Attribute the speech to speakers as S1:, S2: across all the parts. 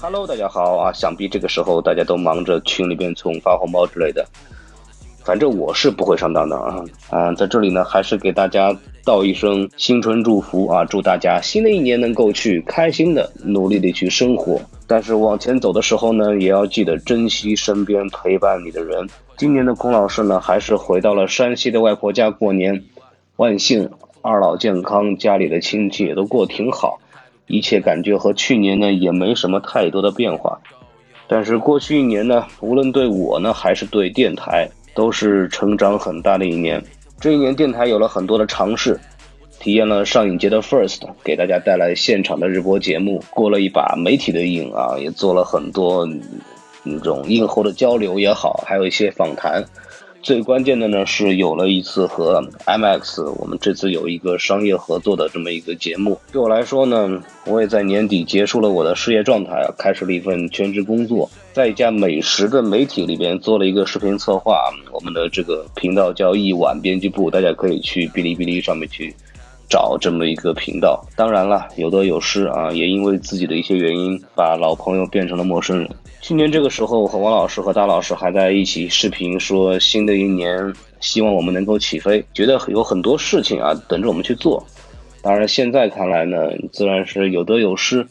S1: Hello，大家好啊！想必这个时候大家都忙着群里边从发红包之类的，反正我是不会上当的啊！啊，在这里呢，还是给大家道一声新春祝福啊！祝大家新的一年能够去开心的、努力的去生活。但是往前走的时候呢，也要记得珍惜身边陪伴你的人。今年的孔老师呢，还是回到了山西的外婆家过年，万幸二老健康，家里的亲戚也都过得挺好。一切感觉和去年呢也没什么太多的变化，但是过去一年呢，无论对我呢还是对电台，都是成长很大的一年。这一年电台有了很多的尝试，体验了上影节的 First，给大家带来现场的日播节目，过了一把媒体的瘾啊，也做了很多那种映后的交流也好，还有一些访谈。最关键的呢是有了一次和 MX，我们这次有一个商业合作的这么一个节目。对我来说呢，我也在年底结束了我的事业状态，开始了一份全职工作，在一家美食的媒体里边做了一个视频策划。我们的这个频道叫一碗编辑部，大家可以去哔哩哔哩上面去找这么一个频道。当然了，有得有失啊，也因为自己的一些原因，把老朋友变成了陌生人。去年这个时候，我和王老师和大老师还在一起视频，说新的一年希望我们能够起飞，觉得有很多事情啊等着我们去做。当然，现在看来呢，自然是有得有失，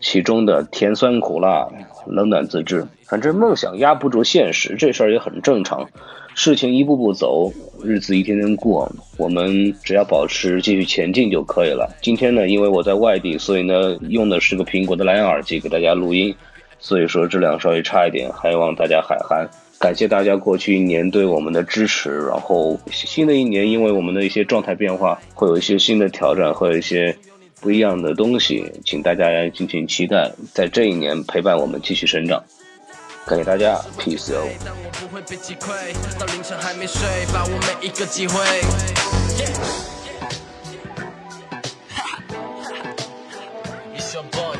S1: 其中的甜酸苦辣，冷暖自知。反正梦想压不住现实，这事儿也很正常。事情一步步走，日子一天天过，我们只要保持继续前进就可以了。今天呢，因为我在外地，所以呢，用的是个苹果的蓝牙耳机给大家录音。所以说质量稍微差一点，还望大家海涵。感谢大家过去一年对我们的支持，然后新的一年，因为我们的一些状态变化，会有一些新的挑战，会有一些不一样的东西，请大家敬请期待，在这一年陪伴我们继续成长。感谢大家 pco 但我
S2: 不会被击溃？到凌晨还没睡把握每一个机会。It's your boy